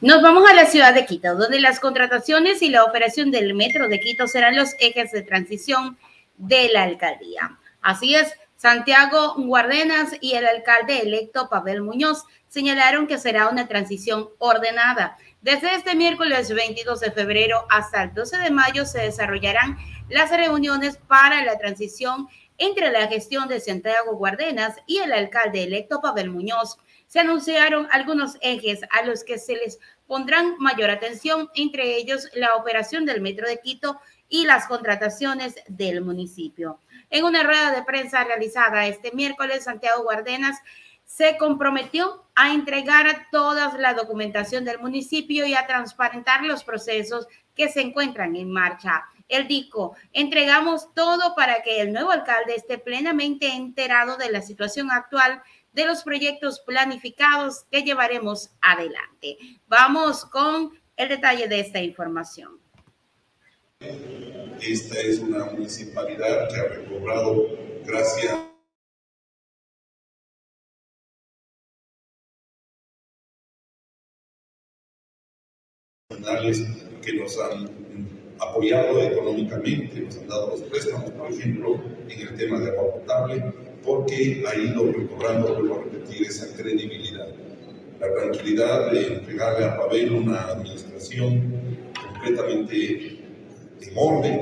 Nos vamos a la ciudad de Quito, donde las contrataciones y la operación del metro de Quito serán los ejes de transición de la alcaldía. Así es, Santiago Guardenas y el alcalde electo Pavel Muñoz señalaron que será una transición ordenada. Desde este miércoles 22 de febrero hasta el 12 de mayo se desarrollarán las reuniones para la transición entre la gestión de Santiago Guardenas y el alcalde electo Pavel Muñoz. Se anunciaron algunos ejes a los que se les pondrán mayor atención, entre ellos la operación del Metro de Quito y las contrataciones del municipio. En una rueda de prensa realizada este miércoles, Santiago Guardenas se comprometió a entregar toda la documentación del municipio y a transparentar los procesos que se encuentran en marcha. Él dijo, entregamos todo para que el nuevo alcalde esté plenamente enterado de la situación actual de los proyectos planificados que llevaremos adelante. Vamos con el detalle de esta información. Esta es una municipalidad que ha recobrado, gracias que nos han apoyado económicamente, nos han dado los préstamos, por ejemplo, en el tema de agua potable, porque ha ido recobrando, vuelvo a repetir, esa credibilidad. La tranquilidad de entregarle a Pavel una administración completamente en orden,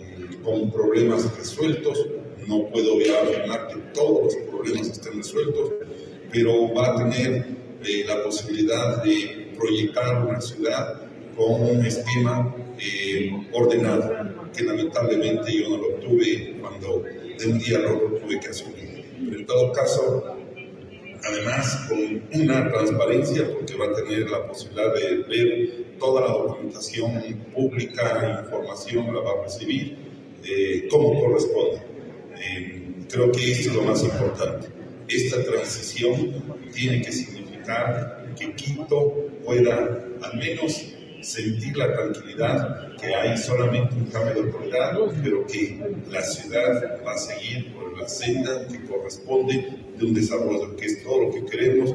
eh, con problemas resueltos. No puedo afirmar que todos los problemas estén resueltos, pero va a tener eh, la posibilidad de proyectar una ciudad con un esquema eh, ordenado, que lamentablemente yo no lo tuve cuando de un día otro tuve que asumir. Pero en todo caso, además con una transparencia, porque va a tener la posibilidad de ver toda la documentación pública, información la va a recibir eh, como corresponde. Eh, creo que esto es lo más importante. Esta transición tiene que significar que Quito pueda al menos sentir la tranquilidad que hay solamente un cambio de autoridad, pero que la ciudad va a seguir por la senda que corresponde de un desarrollo, que es todo lo que queremos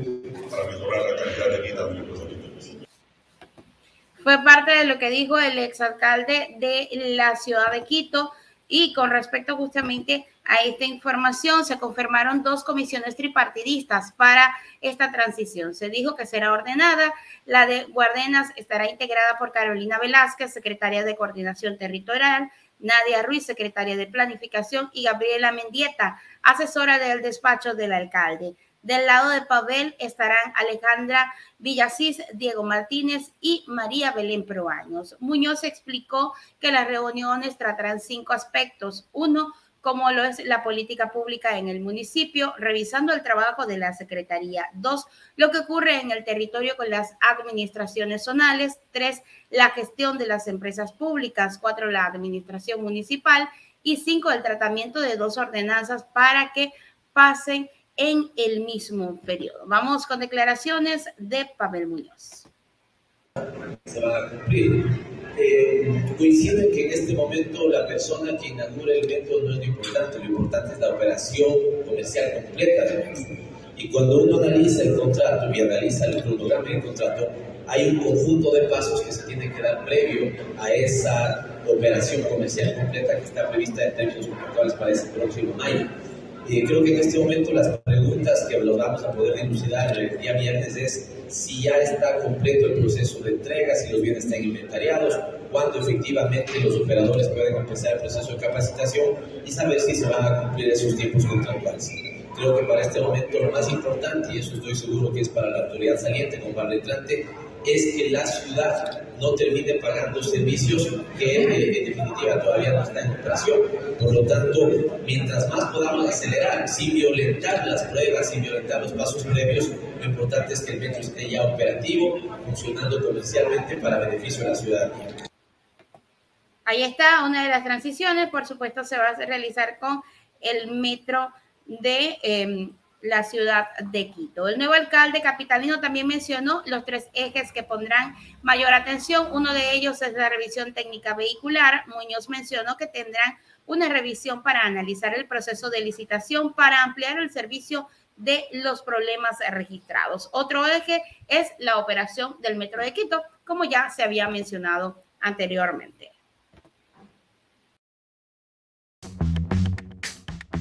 para mejorar la calidad de vida de nuestros habitantes. Fue parte de lo que dijo el exalcalde de la ciudad de Quito y con respecto justamente a esta información, se confirmaron dos comisiones tripartidistas para esta transición. Se dijo que será ordenada. La de Guardenas estará integrada por Carolina Velázquez, secretaria de Coordinación Territorial, Nadia Ruiz, secretaria de Planificación, y Gabriela Mendieta, asesora del despacho del alcalde. Del lado de Pavel estarán Alejandra Villasís, Diego Martínez y María Belén Proaños. Muñoz explicó que las reuniones tratarán cinco aspectos. Uno, como lo es la política pública en el municipio, revisando el trabajo de la Secretaría. Dos, lo que ocurre en el territorio con las administraciones zonales. Tres, la gestión de las empresas públicas. Cuatro, la administración municipal. Y cinco, el tratamiento de dos ordenanzas para que pasen en el mismo periodo. Vamos con declaraciones de Pavel Muñoz. Se van a cumplir eh, coincide que en este momento la persona que inaugura el metro no es lo importante, lo importante es la operación comercial completa del Y cuando uno analiza el contrato y analiza el cronograma del contrato, hay un conjunto de pasos que se tienen que dar previo a esa operación comercial completa que está prevista en términos contractuales para ese próximo mayo. Eh, creo que en este momento las preguntas que vamos a poder dilucidar el día viernes es si ya está completo el proceso de entrega, si los bienes están inventariados, cuándo efectivamente los operadores pueden empezar el proceso de capacitación y saber si se van a cumplir esos tiempos contractuales. Creo que para este momento lo más importante, y eso estoy seguro que es para la autoridad saliente como para el entrante, es que la ciudad no termine pagando servicios que eh, en definitiva todavía no están en operación. Por lo tanto, mientras más podamos acelerar, sin violentar las pruebas, sin violentar los pasos previos, lo importante es que el metro esté ya operativo, funcionando comercialmente para beneficio de la ciudadanía. Ahí está una de las transiciones, por supuesto se va a realizar con el metro de em, la ciudad de Quito. El nuevo alcalde capitalino también mencionó los tres ejes que pondrán mayor atención. Uno de ellos es la revisión técnica vehicular. Muñoz mencionó que tendrán una revisión para analizar el proceso de licitación para ampliar el servicio de los problemas registrados. Otro eje es la operación del Metro de Quito, como ya se había mencionado anteriormente.